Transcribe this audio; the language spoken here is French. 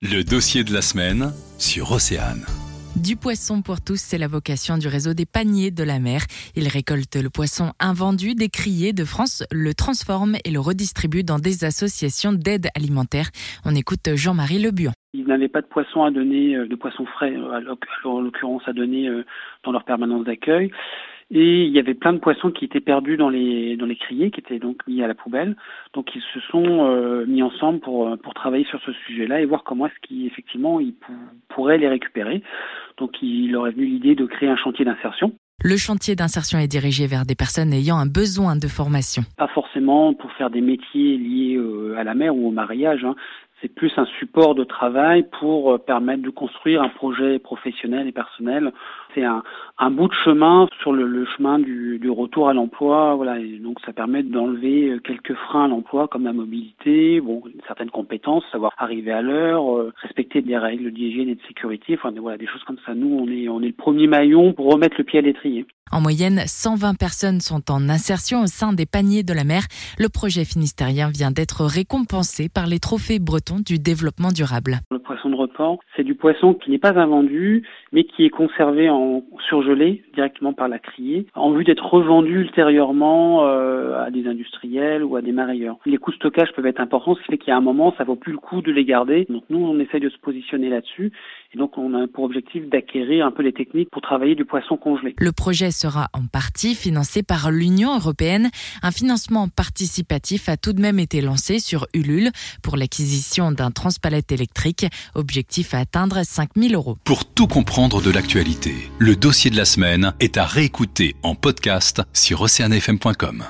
Le dossier de la semaine sur Océane. Du poisson pour tous, c'est la vocation du réseau des paniers de la mer. Il récolte le poisson invendu des criers de France, le transforme et le redistribue dans des associations d'aide alimentaire. On écoute Jean-Marie Lebuon. Ils n'avaient pas de poisson à donner, euh, de poisson frais, euh, en l'occurrence à donner euh, dans leur permanence d'accueil. Et il y avait plein de poissons qui étaient perdus dans les dans les criers, qui étaient donc mis à la poubelle. Donc ils se sont euh, mis ensemble pour pour travailler sur ce sujet-là et voir comment est-ce qu'effectivement ils pourraient les récupérer. Donc il leur est venu l'idée de créer un chantier d'insertion. Le chantier d'insertion est dirigé vers des personnes ayant un besoin de formation. Pas forcément pour faire des métiers liés euh, à la mer ou au mariage. Hein c'est plus un support de travail pour euh, permettre de construire un projet professionnel et personnel. C'est un, bout de chemin sur le, chemin du, retour à l'emploi, voilà. Donc ça permet d'enlever euh, quelques freins à l'emploi comme la mobilité, bon, certaines compétences, savoir arriver à l'heure, euh, respecter des règles d'hygiène et de sécurité, enfin voilà des choses comme ça. Nous, on est on est le premier maillon pour remettre le pied à l'étrier. En moyenne, 120 personnes sont en insertion au sein des paniers de la mer. Le projet finistérien vient d'être récompensé par les trophées bretons du développement durable. Le poisson de report, c'est du poisson qui n'est pas invendu, mais qui est conservé en surgelé directement par la criée, en vue d'être revendu ultérieurement euh, à des industriels ou à des marailleurs. Les coûts de stockage peuvent être importants, ce qui fait a un moment, ça vaut plus le coup de les garder. Donc nous, on essaye de se positionner là-dessus, et donc on a pour objectif d'acquérir un peu les techniques pour travailler du poisson congelé. Le projet sera en partie financé par l'Union européenne. Un financement participatif a tout de même été lancé sur Ulule pour l'acquisition d'un transpalette électrique. Objectif à atteindre 5000 euros. Pour tout comprendre de l'actualité, le dossier de la semaine est à réécouter en podcast sur oceanfm.com.